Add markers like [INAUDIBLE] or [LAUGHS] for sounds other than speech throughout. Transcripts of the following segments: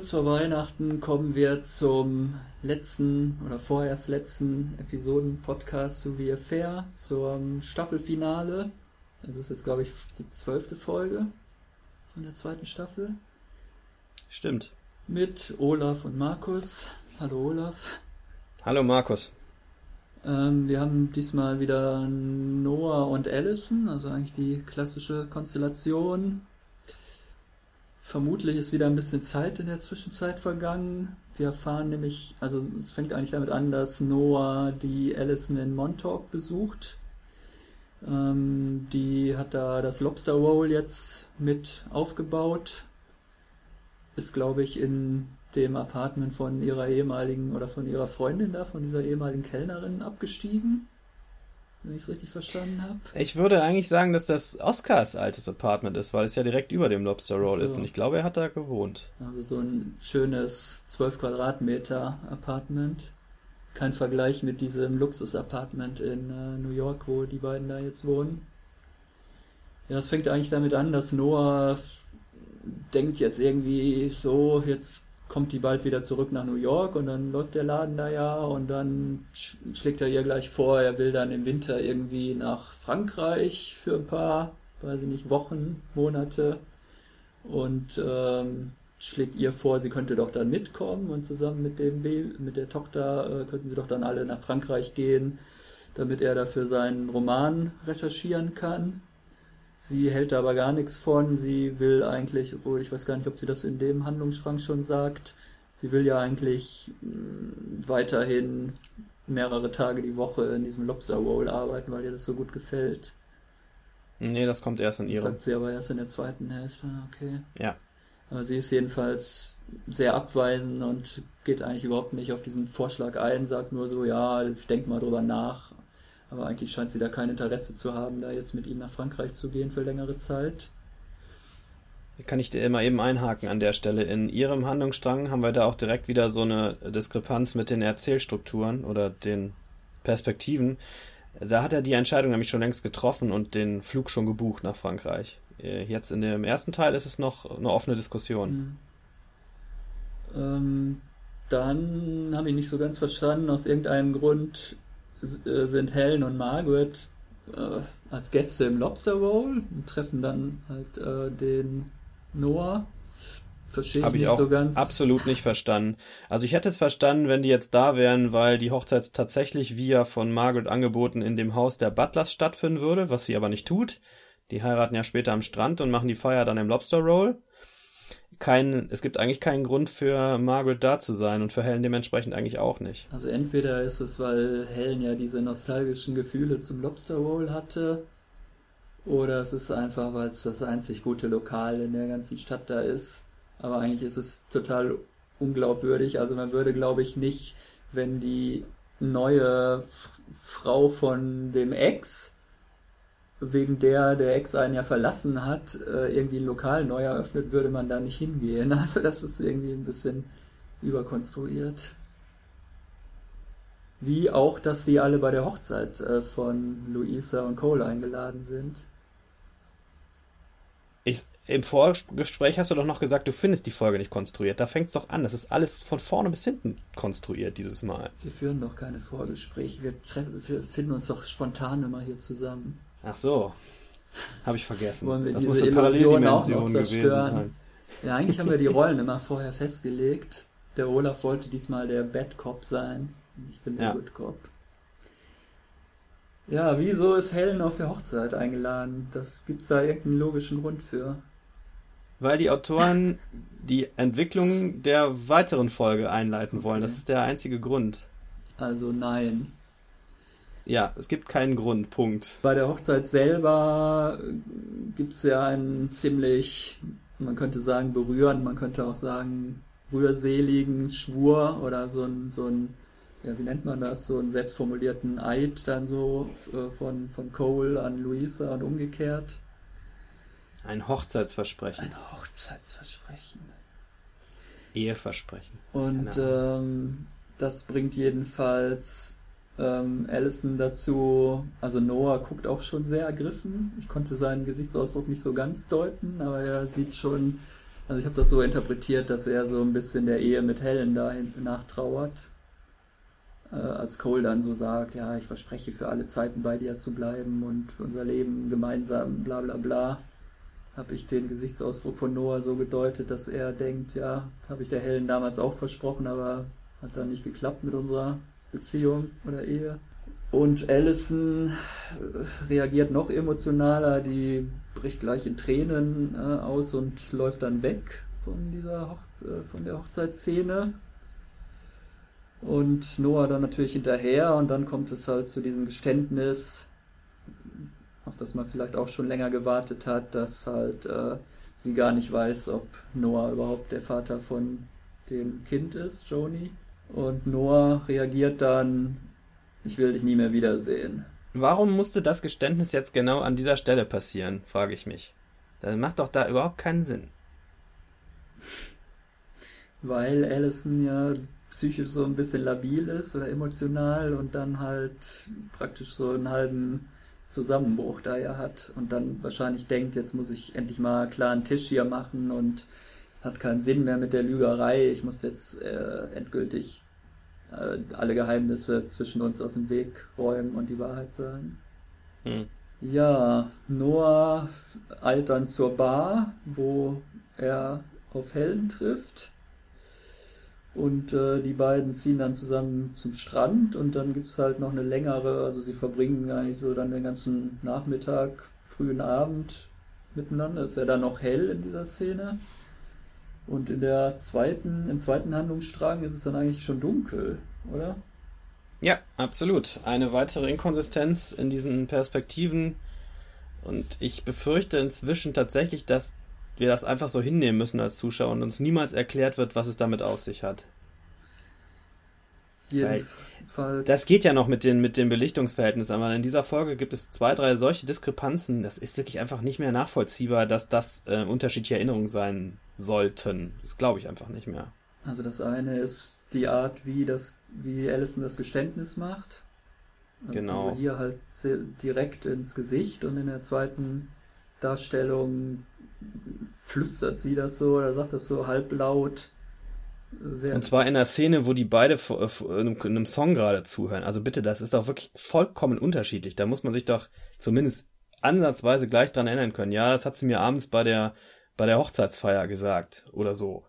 kurz vor Weihnachten kommen wir zum letzten oder vorerst letzten Episoden-Podcast zu Wir Fair, zum Staffelfinale. Das ist jetzt, glaube ich, die zwölfte Folge von der zweiten Staffel. Stimmt. Mit Olaf und Markus. Hallo Olaf. Hallo Markus. Ähm, wir haben diesmal wieder Noah und Allison, also eigentlich die klassische Konstellation. Vermutlich ist wieder ein bisschen Zeit in der Zwischenzeit vergangen. Wir erfahren nämlich, also es fängt eigentlich damit an, dass Noah die Allison in Montauk besucht. Ähm, die hat da das Lobster Roll jetzt mit aufgebaut. Ist, glaube ich, in dem Apartment von ihrer ehemaligen oder von ihrer Freundin da, von dieser ehemaligen Kellnerin abgestiegen. Wenn ich es richtig verstanden habe. Ich würde eigentlich sagen, dass das Oscars altes Apartment ist, weil es ja direkt über dem Lobster Roll so. ist und ich glaube, er hat da gewohnt. Also so ein schönes 12 Quadratmeter Apartment. Kein Vergleich mit diesem Luxus-Apartment in äh, New York, wo die beiden da jetzt wohnen. Ja, es fängt eigentlich damit an, dass Noah denkt jetzt irgendwie so, jetzt kommt die bald wieder zurück nach New York und dann läuft der Laden da ja und dann schlägt er ihr gleich vor, er will dann im Winter irgendwie nach Frankreich für ein paar, weiß ich nicht, Wochen, Monate und ähm, schlägt ihr vor, sie könnte doch dann mitkommen und zusammen mit dem Baby, mit der Tochter äh, könnten sie doch dann alle nach Frankreich gehen, damit er dafür seinen Roman recherchieren kann. Sie hält da aber gar nichts von. Sie will eigentlich, obwohl ich weiß gar nicht, ob sie das in dem Handlungsstrang schon sagt, sie will ja eigentlich mh, mm, weiterhin mehrere Tage die Woche in diesem Lobster Roll arbeiten, weil ihr das so gut gefällt. Nee, das kommt erst in ihrem. Das sagt sie aber erst in der zweiten Hälfte, okay. Ja. Aber sie ist jedenfalls sehr abweisend und geht eigentlich überhaupt nicht auf diesen Vorschlag ein, sagt nur so, ja, ich denke mal drüber nach. Aber eigentlich scheint sie da kein Interesse zu haben, da jetzt mit ihm nach Frankreich zu gehen für längere Zeit. Kann ich dir immer eben einhaken an der Stelle. In ihrem Handlungsstrang haben wir da auch direkt wieder so eine Diskrepanz mit den Erzählstrukturen oder den Perspektiven. Da hat er die Entscheidung nämlich schon längst getroffen und den Flug schon gebucht nach Frankreich. Äh, jetzt in dem ersten Teil ist es noch eine offene Diskussion. Mhm. Ähm, dann habe ich nicht so ganz verstanden, aus irgendeinem Grund sind Helen und Margaret äh, als Gäste im Lobster Roll und treffen dann halt äh, den Noah. Verstehe ich nicht auch so ganz. Absolut nicht verstanden. Also ich hätte es verstanden, wenn die jetzt da wären, weil die Hochzeit tatsächlich via von Margaret angeboten in dem Haus der Butlers stattfinden würde, was sie aber nicht tut. Die heiraten ja später am Strand und machen die Feier dann im Lobster Roll kein, es gibt eigentlich keinen Grund für Margaret da zu sein und für Helen dementsprechend eigentlich auch nicht. Also entweder ist es, weil Helen ja diese nostalgischen Gefühle zum Lobster Roll hatte, oder es ist einfach, weil es das einzig gute Lokal in der ganzen Stadt da ist. Aber eigentlich ist es total unglaubwürdig. Also man würde, glaube ich, nicht, wenn die neue Frau von dem Ex wegen der der Ex einen ja verlassen hat, äh, irgendwie ein Lokal neu eröffnet, würde man da nicht hingehen. [LAUGHS] Also das ist irgendwie ein bisschen überkonstruiert. Wie auch, dass die alle bei der Hochzeit äh, von Luisa und Cole eingeladen sind. Ich, Im Vorgespräch hast du doch noch gesagt, du findest die Folge nicht konstruiert. Da fängt es doch an. Das ist alles von vorne bis hinten konstruiert dieses Mal. Wir führen doch keine Vorgespräche. Wir, wir finden uns doch spontan immer hier zusammen. Ach so. Habe ich vergessen. Wollen wir das diese muss eine Paralleldimension gewesen sein. Ja, eigentlich haben wir die Rollen immer vorher festgelegt. Der Olaf wollte diesmal der Bad Cop sein. Ich bin der ja. Good Cop. Ja, wieso ist Helen auf der Hochzeit eingeladen? Das gibt's da irgendeinen logischen Grund für? Weil die Autoren die Entwicklung der weiteren Folge einleiten okay. wollen. Das ist der einzige Grund. Also nein. Ja, es gibt keinen Grund, Punkt. Bei der Hochzeit selber gibt es ja einen ziemlich, man könnte sagen, berührend, man könnte auch sagen, rührseligen Schwur oder so ein, so ein ja, wie nennt man das, so einen selbstformulierten Eid dann so äh, von, von Cole an Luisa und umgekehrt. Ein Hochzeitsversprechen. Ein Hochzeitsversprechen. Eheversprechen. Und ähm, das bringt jedenfalls ähm, Allison dazu, also Noah guckt auch schon sehr ergriffen. Ich konnte seinen Gesichtsausdruck nicht so ganz deuten, aber er sieht schon Also ich habe das so interpretiert, dass er so ein bisschen der Ehe mit Helen da nachtrauert. Äh, als Cole dann so sagt, ja, ich verspreche für alle Zeiten bei dir zu bleiben und unser Leben gemeinsam, bla bla bla, habe ich den Gesichtsausdruck von Noah so gedeutet, dass er denkt, ja, habe ich der Helen damals auch versprochen, aber hat dann nicht geklappt mit unserer Beziehung oder Ehe. Und Allison reagiert noch emotionaler, die bricht gleich in Tränen äh, aus und läuft dann weg von dieser Hoch äh, von der Hochzeitsszene. Und Noah dann natürlich hinterher und dann kommt es halt zu diesem Geständnis, auf das man vielleicht auch schon länger gewartet hat, dass halt äh, sie gar nicht weiß, ob Noah überhaupt der Vater von dem Kind ist, Joni. Und Noah reagiert dann, ich will dich nie mehr wiedersehen. Warum musste das Geständnis jetzt genau an dieser Stelle passieren, frage ich mich. Das macht doch da überhaupt keinen Sinn. Weil Allison ja psychisch so ein bisschen labil ist oder emotional und dann halt praktisch so einen halben Zusammenbruch da ja hat und dann wahrscheinlich denkt, jetzt muss ich endlich mal klar einen Tisch hier machen und hat keinen Sinn mehr mit der Lügerei. Ich muss jetzt äh, endgültig äh, alle Geheimnisse zwischen uns aus dem Weg räumen und die Wahrheit sagen. Hm. Ja, Noah eilt dann zur Bar, wo er auf Helen trifft. Und äh, die beiden ziehen dann zusammen zum Strand und dann gibt es halt noch eine längere, also sie verbringen eigentlich so dann den ganzen Nachmittag, frühen Abend miteinander. Ist ja dann noch hell in dieser Szene. Und in der zweiten, im zweiten Handlungsstrang ist es dann eigentlich schon dunkel, oder? Ja, absolut. Eine weitere Inkonsistenz in diesen Perspektiven. Und ich befürchte inzwischen tatsächlich, dass wir das einfach so hinnehmen müssen als Zuschauer und uns niemals erklärt wird, was es damit auf sich hat. Jedenfalls. Das geht ja noch mit den, mit den Belichtungsverhältnissen, aber in dieser Folge gibt es zwei, drei solche Diskrepanzen. Das ist wirklich einfach nicht mehr nachvollziehbar, dass das äh, unterschiedliche Erinnerungen sein sollten. Das glaube ich einfach nicht mehr. Also das eine ist die Art, wie das, wie Allison das Geständnis macht. Also genau. Also hier halt direkt ins Gesicht und in der zweiten Darstellung flüstert sie das so oder sagt das so halblaut. Und zwar in einer Szene, wo die beide in einem Song gerade zuhören. Also bitte, das ist doch wirklich vollkommen unterschiedlich. Da muss man sich doch zumindest ansatzweise gleich dran erinnern können. Ja, das hat sie mir abends bei der, bei der Hochzeitsfeier gesagt oder so.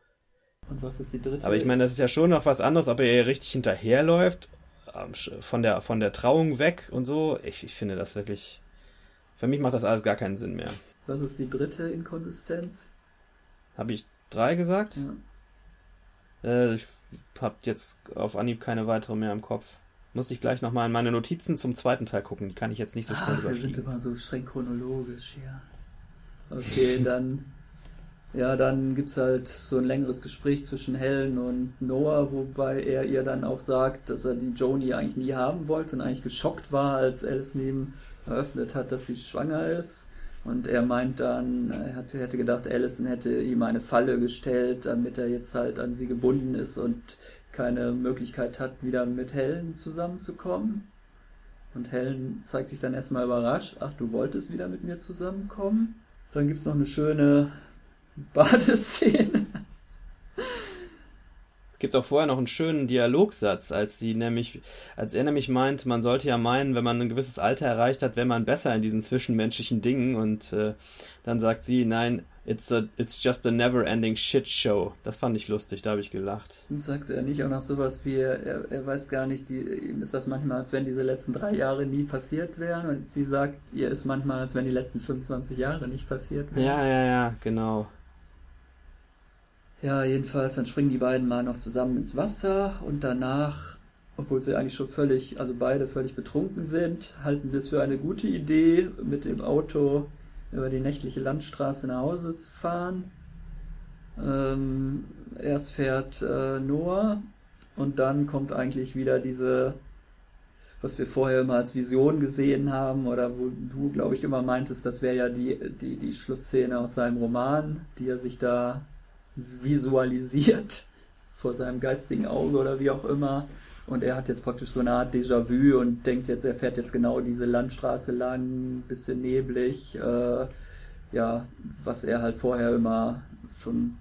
Und was ist die dritte? Aber ich meine, das ist ja schon noch was anderes, ob er ihr richtig hinterherläuft, von der, von der Trauung weg und so. Ich, ich finde das wirklich, für mich macht das alles gar keinen Sinn mehr. Was ist die dritte Inkonsistenz? Habe ich drei gesagt? Ja. Äh, ich habe jetzt auf Anhieb keine weitere mehr im Kopf. Muss ich gleich nochmal in meine Notizen zum zweiten Teil gucken. Die kann ich jetzt nicht so schnell Ach. Wir sind immer so streng chronologisch hier. Okay, [LAUGHS] dann ja, dann gibt es halt so ein längeres Gespräch zwischen Helen und Noah, wobei er ihr dann auch sagt, dass er die Joni eigentlich nie haben wollte und eigentlich geschockt war, als Alice neben eröffnet hat, dass sie schwanger ist. Und er meint dann, er hatte, hätte gedacht, Allison hätte ihm eine Falle gestellt, damit er jetzt halt an sie gebunden ist und keine Möglichkeit hat, wieder mit Helen zusammenzukommen. Und Helen zeigt sich dann erstmal überrascht, ach, du wolltest wieder mit mir zusammenkommen? Dann gibt es noch eine schöne Badeszene gibt auch vorher noch einen schönen Dialogsatz, als sie nämlich, als er nämlich meint, man sollte ja meinen, wenn man ein gewisses Alter erreicht hat, wäre man besser in diesen zwischenmenschlichen Dingen und äh, dann sagt sie, nein, it's a, it's just a never ending shit show. Das fand ich lustig, da habe ich gelacht. Sagt er nicht auch noch sowas wie, er, er weiß gar nicht, die, ihm ist das manchmal, als wenn diese letzten drei Jahre nie passiert wären und sie sagt, ihr ist manchmal, als wenn die letzten 25 Jahre nicht passiert wären. Ja, ja, ja, genau. Ja, jedenfalls, dann springen die beiden mal noch zusammen ins Wasser und danach, obwohl sie eigentlich schon völlig, also beide völlig betrunken sind, halten sie es für eine gute Idee, mit dem Auto über die nächtliche Landstraße nach Hause zu fahren. Ähm, erst fährt äh, Noah und dann kommt eigentlich wieder diese, was wir vorher immer als Vision gesehen haben oder wo du, glaube ich, immer meintest, das wäre ja die, die, die Schlussszene aus seinem Roman, die er sich da visualisiert [LAUGHS] vor seinem geistigen Auge oder wie auch immer. Und er hat jetzt praktisch so eine Art Déjà-vu und denkt jetzt, er fährt jetzt genau diese Landstraße lang, bisschen neblig, äh, ja, was er halt vorher immer schon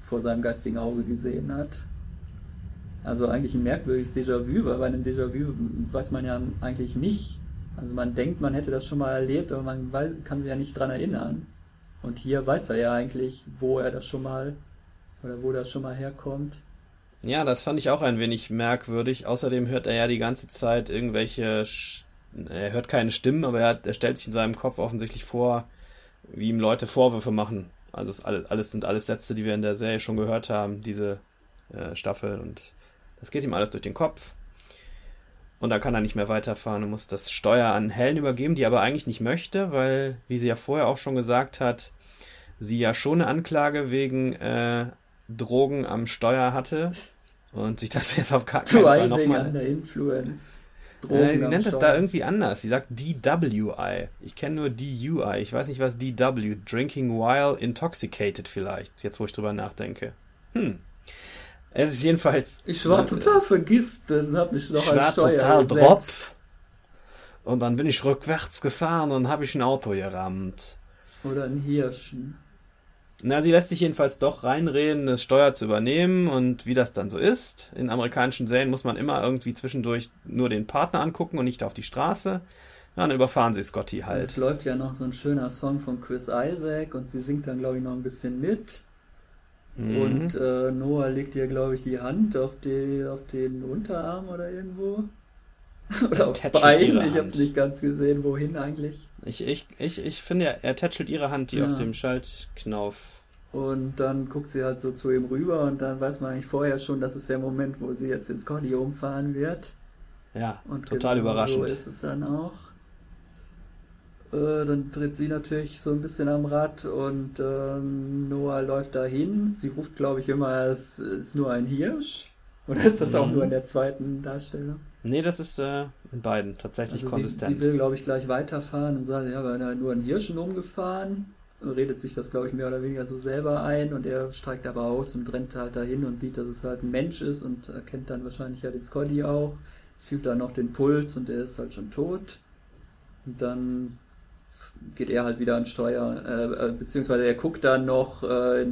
vor seinem geistigen Auge gesehen hat. Also eigentlich ein merkwürdiges Déjà-vu, weil bei einem Déjà-vu weiß man ja eigentlich nicht. Also man denkt, man hätte das schon mal erlebt, aber man weiß, kann sich ja nicht dran erinnern. Und hier weiß er ja eigentlich, wo er das schon mal oder wo das schon mal herkommt. Ja, das fand ich auch ein wenig merkwürdig. Außerdem hört er ja die ganze Zeit irgendwelche. Er hört keine Stimmen, aber er, hat, er stellt sich in seinem Kopf offensichtlich vor, wie ihm Leute Vorwürfe machen. Also es alles, alles sind alles Sätze, die wir in der Serie schon gehört haben, diese äh, Staffel. Und das geht ihm alles durch den Kopf. Und dann kann er nicht mehr weiterfahren und muss das Steuer an Helen übergeben, die aber eigentlich nicht möchte, weil, wie sie ja vorher auch schon gesagt hat, sie ja schon eine Anklage wegen äh, Drogen am Steuer hatte und sich das [LAUGHS] jetzt auf keinen Fall nochmal... under influence. Drogen äh, sie nennt es da irgendwie anders. Sie sagt DWI. Ich kenne nur DUI. Ich weiß nicht, was DW. Drinking while intoxicated vielleicht. Jetzt, wo ich drüber nachdenke. Hm. Es ist jedenfalls. Ich war total vergiftet und habe mich noch als Steuer total drop. Und dann bin ich rückwärts gefahren und habe ich ein Auto gerammt. Oder ein Hirschen. Na, sie lässt sich jedenfalls doch reinreden, das Steuer zu übernehmen und wie das dann so ist. In amerikanischen Serien muss man immer irgendwie zwischendurch nur den Partner angucken und nicht auf die Straße. Ja, dann überfahren sie Scotty halt. Es läuft ja noch so ein schöner Song von Chris Isaac und sie singt dann, glaube ich, noch ein bisschen mit. Mhm. Und äh, Noah legt ihr, glaube ich, die Hand auf, die, auf den Unterarm oder irgendwo. [LAUGHS] Oder aufs Bein, ich habe es nicht ganz gesehen, wohin eigentlich. Ich, ich, ich, ich finde, er tätschelt ihre Hand, die ja. auf dem Schaltknauf. Und dann guckt sie halt so zu ihm rüber und dann weiß man eigentlich vorher schon, das ist der Moment, wo sie jetzt ins Scotty umfahren wird. Ja, und total genau überraschend. So ist es dann auch. Äh, dann dreht sie natürlich so ein bisschen am Rad und ähm, Noah läuft dahin. Sie ruft, glaube ich, immer, es ist nur ein Hirsch. Oder ist das auch mhm. nur in der zweiten Darstellung? Nee, das ist äh, in beiden tatsächlich also konsistent. Sie, sie will, glaube ich, gleich weiterfahren und sagt, ja, wir haben nur einen Hirschen umgefahren. Redet sich das, glaube ich, mehr oder weniger so selber ein und er steigt aber aus und rennt halt dahin und sieht, dass es halt ein Mensch ist und erkennt dann wahrscheinlich ja den Scotty auch, fühlt dann noch den Puls und er ist halt schon tot. Und dann geht er halt wieder an Steuer, äh, äh, beziehungsweise er guckt dann noch, äh,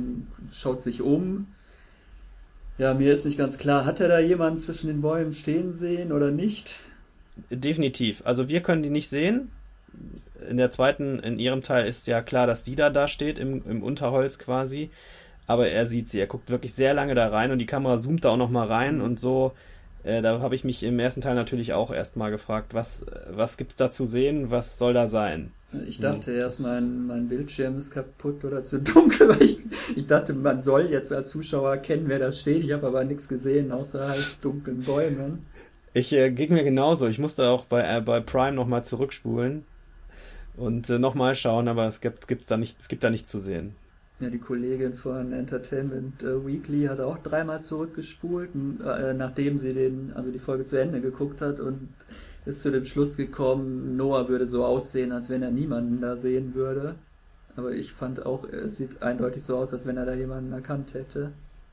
schaut sich um ja, mir ist nicht ganz klar, hat er da jemanden zwischen den Bäumen stehen sehen oder nicht? Definitiv. Also wir können die nicht sehen. In der zweiten, in ihrem Teil ist ja klar, dass sie da da steht, im, im Unterholz quasi. Aber er sieht sie. Er guckt wirklich sehr lange da rein und die Kamera zoomt da auch nochmal rein und so. Äh, da habe ich mich im ersten Teil natürlich auch erstmal gefragt, was, was gibt's da zu sehen? Was soll da sein? Ich dachte ja, erst, mein, mein Bildschirm ist kaputt oder zu [LAUGHS] dunkel, weil ich, ich dachte, man soll jetzt als Zuschauer erkennen, wer da steht. Ich habe aber nichts gesehen, außer halt dunklen Bäumen. Ich äh, ging mir genauso. Ich musste auch bei, äh, bei Prime nochmal zurückspulen und äh, nochmal schauen, aber es gibt, gibt's da nicht, es gibt da nichts zu sehen. Ja, die Kollegin von Entertainment äh, Weekly hat auch dreimal zurückgespult, äh, nachdem sie den, also die Folge zu Ende geguckt hat und ist zu dem Schluss gekommen, Noah würde so aussehen, als wenn er niemanden da sehen würde. Aber ich fand auch, es sieht eindeutig so aus, als wenn er da jemanden erkannt hätte.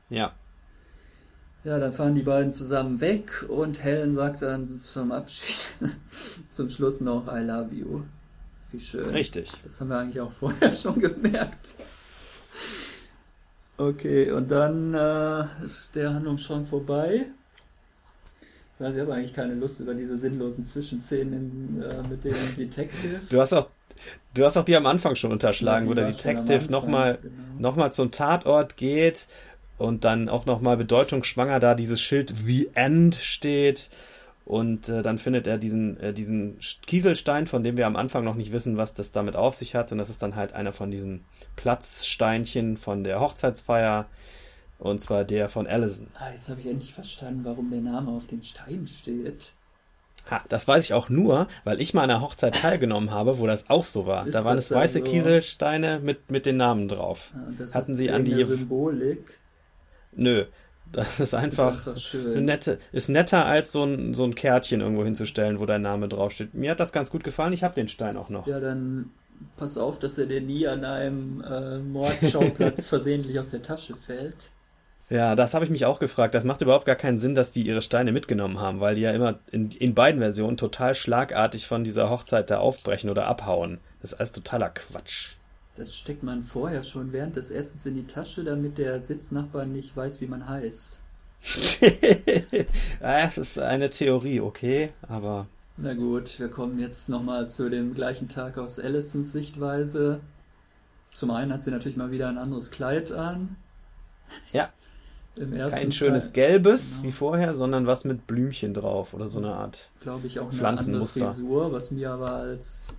Ja. Ja, dann fahren die beiden zusammen weg und Helen sagt dann zum Abschied [LAUGHS] zum Schluss noch I love you. Wie schön. Richtig. Das haben wir eigentlich auch vorher [LAUGHS] schon gemerkt. Okay, und dann äh, ist der Handlungsstrang vorbei. Ich weiß, ich habe eigentlich keine Lust über diese sinnlosen Zwischenszenen äh, mit dem [LAUGHS] Detective. Du hast auch, du hast auch die am Anfang schon unterschlagen, ja, wo der Detective nochmal genau. noch zum Tatort geht und dann auch nochmal bedeutungsschwanger da dieses Schild The End steht. Und äh, dann findet er diesen, äh, diesen Kieselstein, von dem wir am Anfang noch nicht wissen, was das damit auf sich hat. Und das ist dann halt einer von diesen Platzsteinchen von der Hochzeitsfeier. Und zwar der von Allison. Ah, jetzt habe ich endlich verstanden, warum der Name auf dem Stein steht. Ha, das weiß ich auch nur, weil ich mal an einer Hochzeit teilgenommen habe, wo das auch so war. Ist da waren es weiße so? Kieselsteine mit, mit den Namen drauf. Ah, Hatten sie an die Symbolik? Nö, das ist einfach, ist einfach nette, ist netter als so ein, so ein Kärtchen irgendwo hinzustellen, wo dein Name draufsteht. Mir hat das ganz gut gefallen, ich habe den Stein auch noch. Ja, dann pass auf, dass er dir nie an einem äh, Mordschauplatz [LAUGHS] versehentlich aus der Tasche fällt. Ja, das habe ich mich auch gefragt. Das macht überhaupt gar keinen Sinn, dass die ihre Steine mitgenommen haben, weil die ja immer in, in beiden Versionen total schlagartig von dieser Hochzeit da aufbrechen oder abhauen. Das ist alles totaler Quatsch. Das steckt man vorher schon während des Essens in die Tasche, damit der Sitznachbar nicht weiß, wie man heißt. [LAUGHS] das ist eine Theorie, okay, aber. Na gut, wir kommen jetzt nochmal zu dem gleichen Tag aus Allisons Sichtweise. Zum einen hat sie natürlich mal wieder ein anderes Kleid an. Ja. Kein schönes Teil. gelbes genau. wie vorher, sondern was mit Blümchen drauf oder so eine Art. Glaube ich auch eine andere Frisur, was mir aber als,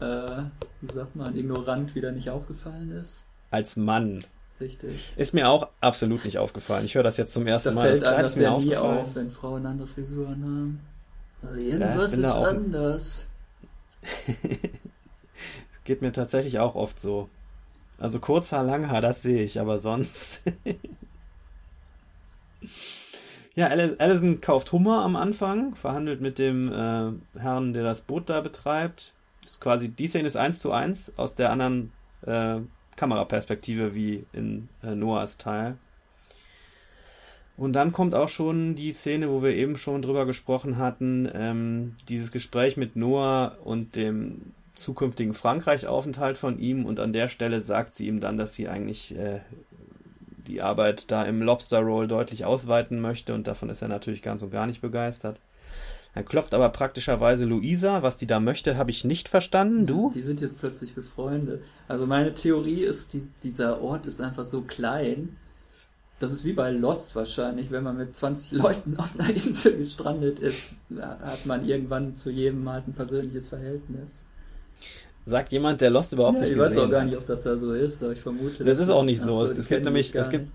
äh, wie sagt man, ignorant wieder nicht aufgefallen ist. Als Mann. Richtig. Ist mir auch absolut nicht aufgefallen. Ich höre das jetzt zum ersten da Mal. Fällt das Kleid ist mir nie auf, wenn Frauen andere Frisuren haben. Also irgendwas ja, ist anders. [LAUGHS] Geht mir tatsächlich auch oft so. Also Kurzhaar, Langhaar, das sehe ich, aber sonst. [LAUGHS] ja, Allison kauft Hummer am Anfang, verhandelt mit dem äh, Herrn, der das Boot da betreibt. Ist quasi, die Szene ist eins zu eins aus der anderen äh, Kameraperspektive wie in äh, Noahs Teil. Und dann kommt auch schon die Szene, wo wir eben schon drüber gesprochen hatten, ähm, dieses Gespräch mit Noah und dem zukünftigen Frankreich-Aufenthalt von ihm und an der Stelle sagt sie ihm dann, dass sie eigentlich äh, die Arbeit da im Lobster Roll deutlich ausweiten möchte und davon ist er natürlich ganz und gar nicht begeistert. Dann klopft aber praktischerweise Luisa. Was die da möchte, habe ich nicht verstanden. Du? Die sind jetzt plötzlich befreundet. Also meine Theorie ist, die, dieser Ort ist einfach so klein. Das ist wie bei Lost wahrscheinlich. Wenn man mit 20 Leuten auf einer [LAUGHS] Insel gestrandet ist, hat man irgendwann zu jedem halt ein persönliches Verhältnis. Sagt jemand, der Lost überhaupt ja, nicht ich gesehen Ich weiß auch gar nicht, ob das da so ist, aber ich vermute. Das ist auch nicht so. so es gibt nämlich, es gibt,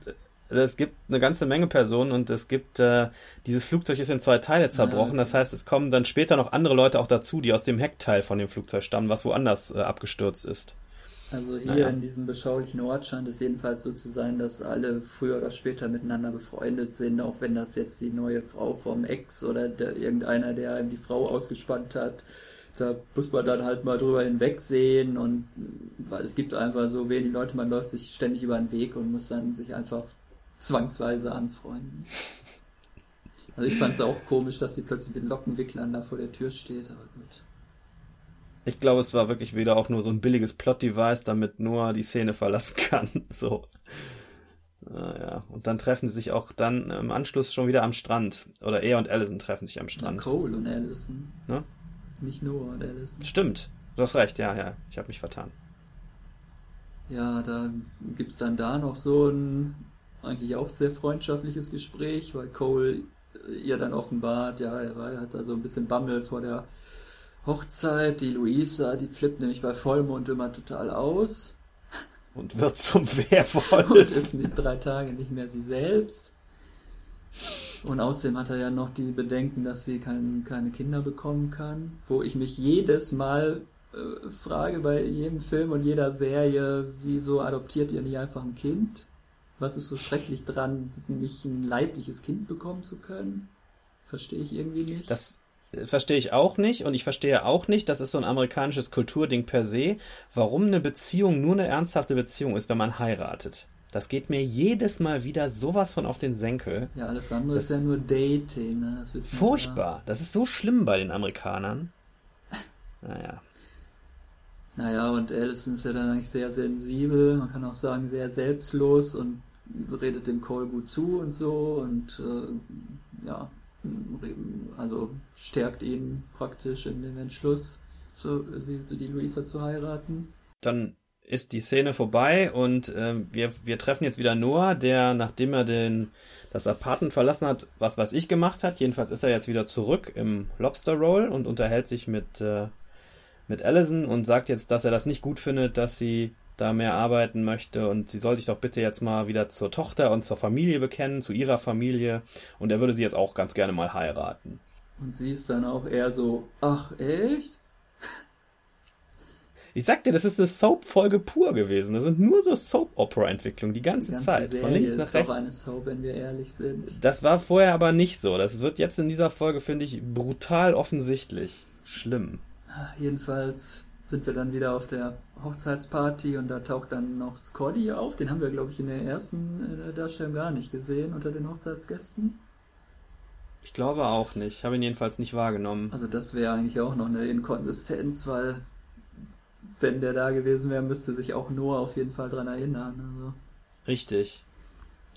es gibt eine ganze Menge Personen und es gibt, äh, dieses Flugzeug ist in zwei Teile zerbrochen. Ja, okay. Das heißt, es kommen dann später noch andere Leute auch dazu, die aus dem Heckteil von dem Flugzeug stammen, was woanders äh, abgestürzt ist. Also hier naja. in diesem beschaulichen Ort scheint es jedenfalls so zu sein, dass alle früher oder später miteinander befreundet sind, auch wenn das jetzt die neue Frau vom Ex oder der, irgendeiner, der ihm die Frau ausgespannt hat, da muss man dann halt mal drüber hinwegsehen und weil es gibt einfach so wenig Leute, man läuft sich ständig über den Weg und muss dann sich einfach zwangsweise anfreunden. Also ich fand es auch komisch, dass sie plötzlich mit Lockenwicklern da vor der Tür steht, aber gut. Ich glaube, es war wirklich wieder auch nur so ein billiges Plot-Device, damit Noah die Szene verlassen kann. [LAUGHS] So. Naja, und dann treffen sie sich auch dann im Anschluss schon wieder am Strand. Oder er und Allison treffen sich am Strand. Ja, Cole und Allison. Ne? Nicht Noah und Allison. Stimmt. Du hast recht, ja, ja. Ich habe mich vertan. Ja, da gibt's dann da noch so ein eigentlich auch sehr freundschaftliches Gespräch, weil Cole ihr dann offenbart, ja, er hat da so ein bisschen Bammel vor der Hochzeit. Die Luisa, die flippt nämlich bei Vollmond immer total aus. Und wird zum Werwolf. Und ist in drei Tage nicht mehr sie selbst. Und außerdem hat er ja noch die Bedenken, dass sie kein, keine Kinder bekommen kann. Wo ich mich jedes Mal äh, frage bei jedem Film und jeder Serie, wieso adoptiert ihr nicht einfach ein Kind? Was ist so schrecklich dran, nicht ein leibliches Kind bekommen zu können? Verstehe ich irgendwie nicht. Das äh, verstehe ich auch nicht und ich verstehe auch nicht, das ist so ein amerikanisches Kulturding per se, warum eine Beziehung nur eine ernsthafte Beziehung ist, wenn man heiratet. Das geht mir jedes Mal wieder sowas von auf den Senkel. Ja, alles andere das ist ja nur Dating. Ne? Das furchtbar. Das ist so schlimm bei den Amerikanern. [LAUGHS] Naja. Naja, und Allison ist ja dann eigentlich sehr sensibel, man kann auch sagen sehr selbstlos und redet dem Cole gut zu und so und äh, ja, also stärkt ihn praktisch in dem Entschluss, zu, die Luisa zu heiraten. Dann ist die Szene vorbei und äh, wir, wir treffen jetzt wieder Noah, der, nachdem er den, das Apartment verlassen hat, was weiß ich gemacht hat. Jedenfalls ist er jetzt wieder zurück im Lobster Roll und unterhält sich mit, äh, mit Allison und sagt jetzt, dass er das nicht gut findet, dass sie da mehr arbeiten möchte und sie soll sich doch bitte jetzt mal wieder zur Tochter und zur Familie bekennen, zu ihrer Familie und er würde sie jetzt auch ganz gerne mal heiraten. Und sie ist dann auch eher so, ach echt? [LAUGHS] Ich sag dir, das ist eine Soap-Folge pur gewesen. Das sind nur so Soap-Opera-Entwicklungen die ganze, die ganze Zeit. Serie von links nach ist rechts. Doch eine Soap, wenn wir ehrlich sind. Das war vorher aber nicht so. Das wird jetzt in dieser Folge, finde ich, brutal offensichtlich. Schlimm. Jedenfalls sind wir dann wieder auf der Hochzeitsparty und da taucht dann noch Scotty auf. Den haben wir, glaube ich, in der ersten äh, Darstellung gar nicht gesehen unter den Hochzeitsgästen. Ich glaube auch nicht. Ich habe ihn jedenfalls nicht wahrgenommen. Also das wäre eigentlich auch noch eine Inkonsistenz, weil wenn der da gewesen wäre, müsste sich auch Noah auf jeden Fall dran erinnern. Also. Richtig.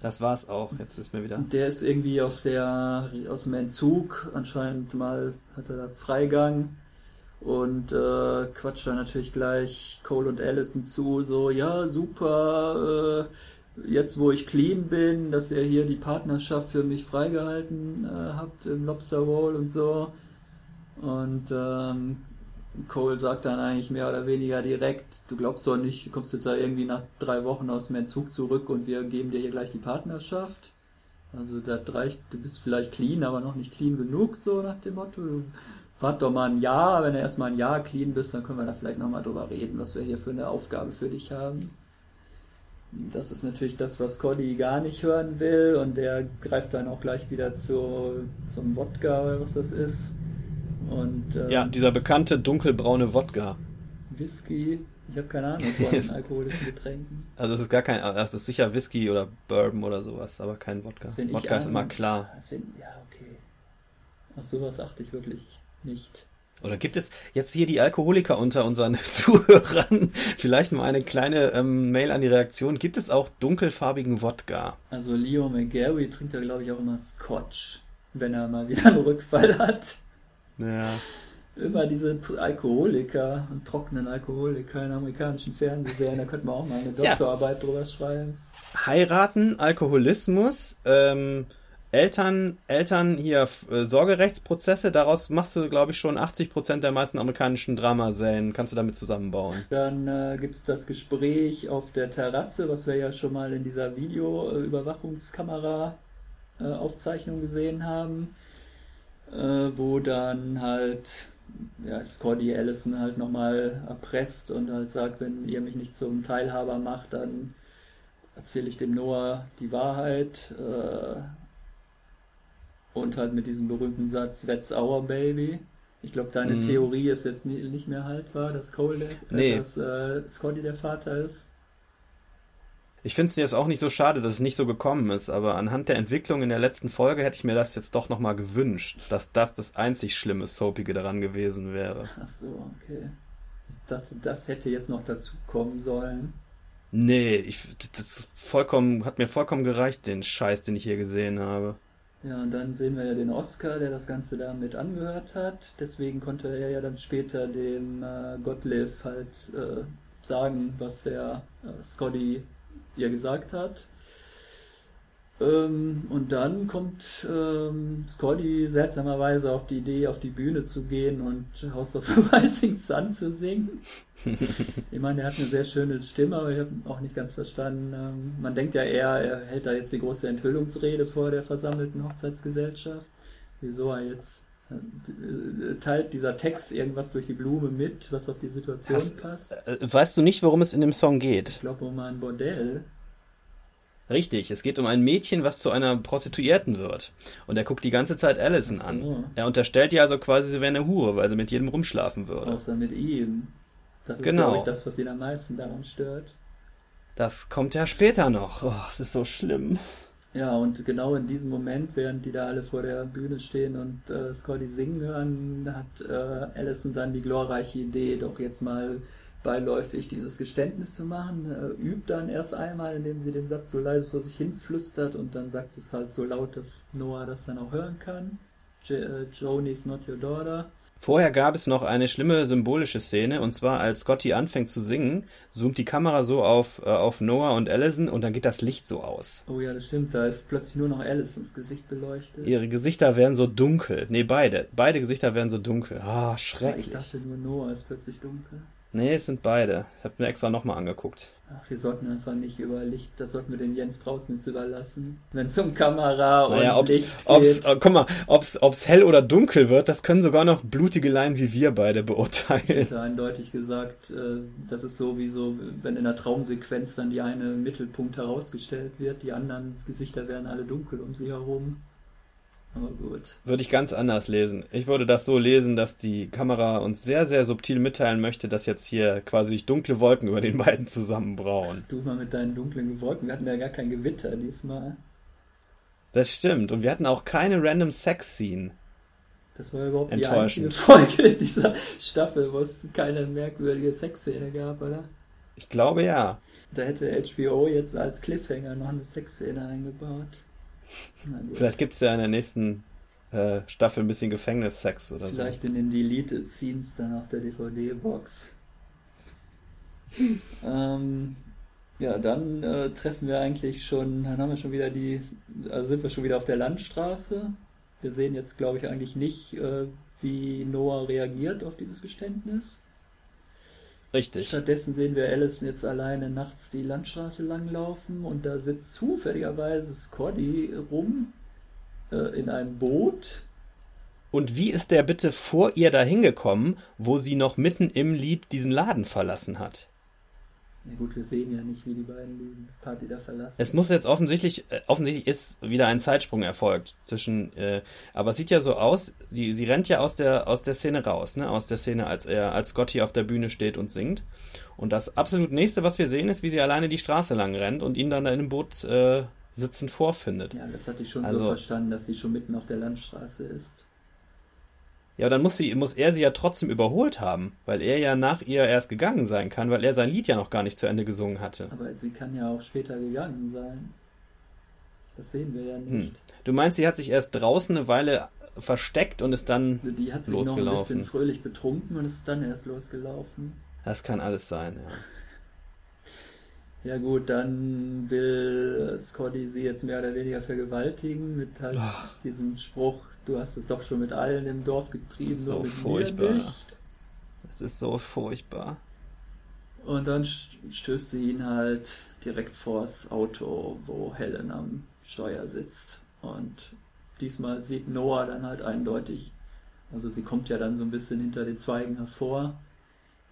Das war's auch. Jetzt ist mir wieder. Der ist irgendwie aus der aus dem Entzug. Anscheinend mal hat er da Freigang und äh, quatscht dann natürlich gleich Cole und Allison zu. So ja super. Äh, jetzt wo ich clean bin, dass ihr hier die Partnerschaft für mich freigehalten äh, habt im Lobster Wall und so. Und ähm, Cole sagt dann eigentlich mehr oder weniger direkt, du glaubst doch nicht, du kommst jetzt da irgendwie nach drei Wochen aus dem Entzug zurück und wir geben dir hier gleich die Partnerschaft. Also das reicht, du bist vielleicht clean, aber noch nicht clean genug, so nach dem Motto. Wart doch mal ein Jahr, wenn du erstmal ein Jahr clean bist, dann können wir da vielleicht nochmal drüber reden, was wir hier für eine Aufgabe für dich haben. Das ist natürlich das, was Cody gar nicht hören will und der greift dann auch gleich wieder zu, zum Wodka oder was das ist und, ähm, ja, dieser bekannte dunkelbraune Wodka. Whisky, ich habe keine Ahnung von [LAUGHS] alkoholischen Getränken. Also es ist gar kein, das ist sicher Whisky oder Bourbon oder sowas, aber kein Wodka. Wodka ist immer klar. Wenn, ja, okay. Auf sowas achte ich wirklich nicht. Oder gibt es jetzt hier die Alkoholiker unter unseren [LAUGHS] Zuhörern? Vielleicht mal eine kleine ähm, Mail an die Reaktion. Gibt es auch dunkelfarbigen Wodka? Also Leo McGarry trinkt ja, glaube ich, auch immer Scotch, wenn er mal wieder einen Rückfall hat. Ja. Immer diese Alkoholiker und trockenen Alkoholiker in amerikanischen Fernsehserien, da könnte man auch mal eine Doktorarbeit ja. drüber schreiben. Heiraten, Alkoholismus, ähm, Eltern, Eltern hier äh, Sorgerechtsprozesse, daraus machst du, glaube ich, schon 80% der meisten amerikanischen Dramaserien, kannst du damit zusammenbauen. Dann äh, gibt es das Gespräch auf der Terrasse, was wir ja schon mal in dieser Videoüberwachungskamera-Aufzeichnung äh, gesehen haben äh, wo dann halt ja, Scotty Allison halt nochmal erpresst und halt sagt, wenn ihr mich nicht zum Teilhaber macht, dann erzähle ich dem Noah die Wahrheit. Äh, und halt mit diesem berühmten Satz, That's our baby. Ich glaube, deine mhm. Theorie ist jetzt nicht mehr haltbar, dass Cole der, nee. äh, dass äh, Scotty der Vater ist. Ich finde es jetzt auch nicht so schade, dass es nicht so gekommen ist, aber anhand der Entwicklung in der letzten Folge hätte ich mir das jetzt doch nochmal gewünscht, dass das das einzig schlimme Soapige daran gewesen wäre. Ach so, okay. Ich dachte, das hätte jetzt noch dazu kommen sollen. Nee, ich, das vollkommen, hat mir vollkommen gereicht, den Scheiß, den ich hier gesehen habe. Ja, und dann sehen wir ja den Oscar, der das Ganze da mit angehört hat. Deswegen konnte er ja dann später dem äh, Gottlieb halt äh, sagen, was der äh, Scotty ihr gesagt hat. Ähm, und dann kommt ähm, Scotty seltsamerweise auf die Idee, auf die Bühne zu gehen und House of the [LAUGHS] Rising Sun zu singen. [LAUGHS] ich meine, er hat eine sehr schöne Stimme, aber ich habe auch nicht ganz verstanden. Ähm, man denkt ja eher, er hält da jetzt die große Enthüllungsrede vor der versammelten Hochzeitsgesellschaft. Wieso er jetzt äh, teilt dieser Text irgendwas durch die Blume mit, was auf die Situation Hast, passt? Äh, weißt du nicht, worum es in dem Song geht? Ich glaube um ein Bordell. Richtig, es geht um ein Mädchen, was zu einer Prostituierten wird. Und er guckt die ganze Zeit Allison so. an. Er unterstellt ihr also quasi, sie wäre eine Hure, weil sie mit jedem rumschlafen würde. Außer mit ihm. Das ist, genau. glaube ich, das, was ihn am meisten daran stört. Das kommt ja später noch. Oh, es ist so schlimm. Ja, und genau in diesem Moment, während die da alle vor der Bühne stehen und äh, Scotty singen hören, hat äh, Allison dann die glorreiche Idee, doch jetzt mal beiläufig dieses Geständnis zu machen. Äh, übt dann erst einmal, indem sie den Satz so leise vor sich hin flüstert und dann sagt sie es halt so laut, dass Noah das dann auch hören kann. J äh, Joni's not your daughter. Vorher gab es noch eine schlimme symbolische Szene, und zwar als Scotty anfängt zu singen, zoomt die Kamera so auf, äh, auf Noah und Allison und dann geht das Licht so aus. Oh ja, das stimmt, da ist plötzlich nur noch Allisons Gesicht beleuchtet. Ihre Gesichter werden so dunkel. Nee, beide. Beide Gesichter werden so dunkel. Ah, schrecklich. Ich dachte nur Noah ist plötzlich dunkel. Nee, es sind beide. Ich habe mir extra nochmal angeguckt. Ach, wir sollten einfach nicht über Licht, das sollten wir den Jens Brausnitz überlassen. Wenn es um Kamera naja, und ob's, Licht ob's, geht. Oh, guck mal, ob's, ob's hell oder dunkel wird, das können sogar noch blutige Laien wie wir beide beurteilen. Ich hätte eindeutig gesagt, äh, das ist so wie so, wenn in der Traumsequenz dann die eine Mittelpunkt herausgestellt wird, die anderen Gesichter werden alle dunkel um sie herum. Aber gut. Würde ich ganz anders lesen. Ich würde das so lesen, dass die Kamera uns sehr, sehr subtil mitteilen möchte, dass jetzt hier quasi dunkle Wolken über den beiden zusammenbrauen. Du mal mit deinen dunklen Wolken. Wir hatten ja gar kein Gewitter diesmal. Das stimmt. Und wir hatten auch keine random Sex-Scene. Das war überhaupt die einzige Folge dieser Staffel, wo es keine merkwürdige Sexszene gab, oder? Ich glaube ja. Da hätte HBO jetzt als Cliffhanger noch eine Sexszene eingebaut. Vielleicht gibt es ja in der nächsten äh, Staffel ein bisschen Gefängnissex oder Vielleicht so. in den Deleted Scenes dann auf der DVD-Box. [LAUGHS] ähm, ja, dann äh, treffen wir eigentlich schon, dann haben wir schon wieder die, also sind wir schon wieder auf der Landstraße. Wir sehen jetzt, glaube ich, eigentlich nicht, äh, wie Noah reagiert auf dieses Geständnis. Richtig. Stattdessen sehen wir Allison jetzt alleine nachts die Landstraße langlaufen und da sitzt zufälligerweise Scotty rum äh, in einem Boot. Und wie ist der bitte vor ihr dahin gekommen, wo sie noch mitten im Lied diesen Laden verlassen hat? Na gut, wir sehen ja nicht, wie die beiden die Party da verlassen. Es muss jetzt offensichtlich, äh, offensichtlich ist wieder ein Zeitsprung erfolgt zwischen, äh, aber es sieht ja so aus, sie, sie rennt ja aus der, aus der Szene raus, ne, aus der Szene, als er, als Scotty auf der Bühne steht und singt. Und das absolut nächste, was wir sehen, ist, wie sie alleine die Straße lang rennt und ihn dann da in einem Boot äh, sitzend vorfindet. Ja, das hatte ich schon also, so verstanden, dass sie schon mitten auf der Landstraße ist. Ja, dann muss, sie, muss er sie ja trotzdem überholt haben, weil er ja nach ihr erst gegangen sein kann, weil er sein Lied ja noch gar nicht zu Ende gesungen hatte. Aber sie kann ja auch später gegangen sein. Das sehen wir ja nicht. Hm. Du meinst, sie hat sich erst draußen eine Weile versteckt und ist dann losgelaufen? Die hat sich noch ein bisschen fröhlich betrunken und ist dann erst losgelaufen. Das kann alles sein, ja. [LAUGHS] Ja gut, dann will Scotty sie jetzt mehr oder weniger vergewaltigen mit halt oh. diesem Spruch, du hast es doch schon mit allen im Dorf getrieben, so mit furchtbar. mir nicht. Es ist so furchtbar. Und dann stößt sie ihn halt direkt vors Auto, wo Helen am Steuer sitzt. Und diesmal sieht Noah dann halt eindeutig, also sie kommt ja dann so ein bisschen hinter den Zweigen hervor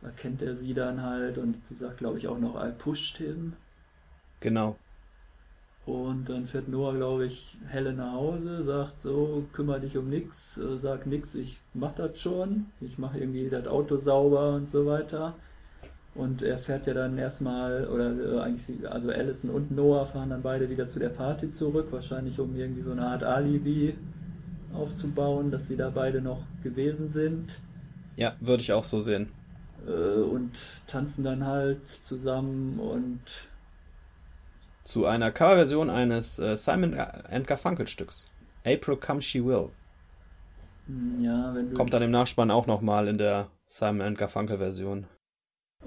erkennt er sie dann halt und sie sagt, glaube ich, auch noch, I pushed him. Genau. Und dann fährt Noah, glaube ich, Helle nach Hause, sagt so, kümmere dich um nix, äh, sag nix, ich mach das schon, ich mache irgendwie das Auto sauber und so weiter. Und er fährt ja dann erstmal, oder äh, eigentlich, also Allison und Noah fahren dann beide wieder zu der Party zurück, wahrscheinlich um irgendwie so eine Art Alibi aufzubauen, dass sie da beide noch gewesen sind. Ja, würde ich auch so sehen äh, und tanzen dann halt zusammen und zu einer Coverversion eines äh, Simon and Garfunkel Stücks. April Come She Will. Hm, ja, wenn du Kommt dann im Nachspann auch nochmal in der Simon and Garfunkel Version.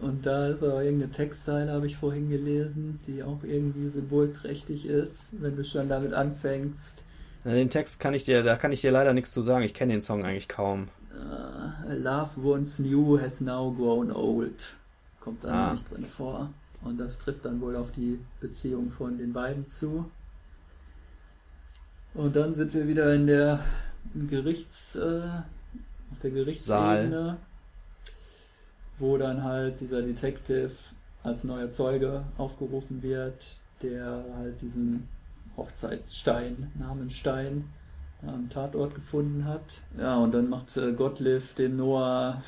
Und da ist auch irgendeine Textzeile, habe ich vorhin gelesen, die auch irgendwie symbolträchtig ist, wenn du schon damit anfängst. Den Text kann ich dir, da kann ich dir leider nichts zu sagen. Ich kenne den Song eigentlich kaum. Uh, Love once new has now grown old. Kommt da ah. nämlich drin vor. Und das trifft dann wohl auf die Beziehung von den beiden zu. Und dann sind wir wieder in der Gerichts, äh, auf der Gerichtsebene, wo dann halt dieser Detective als neuer Zeuge aufgerufen wird, der halt diesen Hochzeitsstein, Namenstein, am Tatort gefunden hat. Ja, und dann macht äh, Gottlieb dem Noah,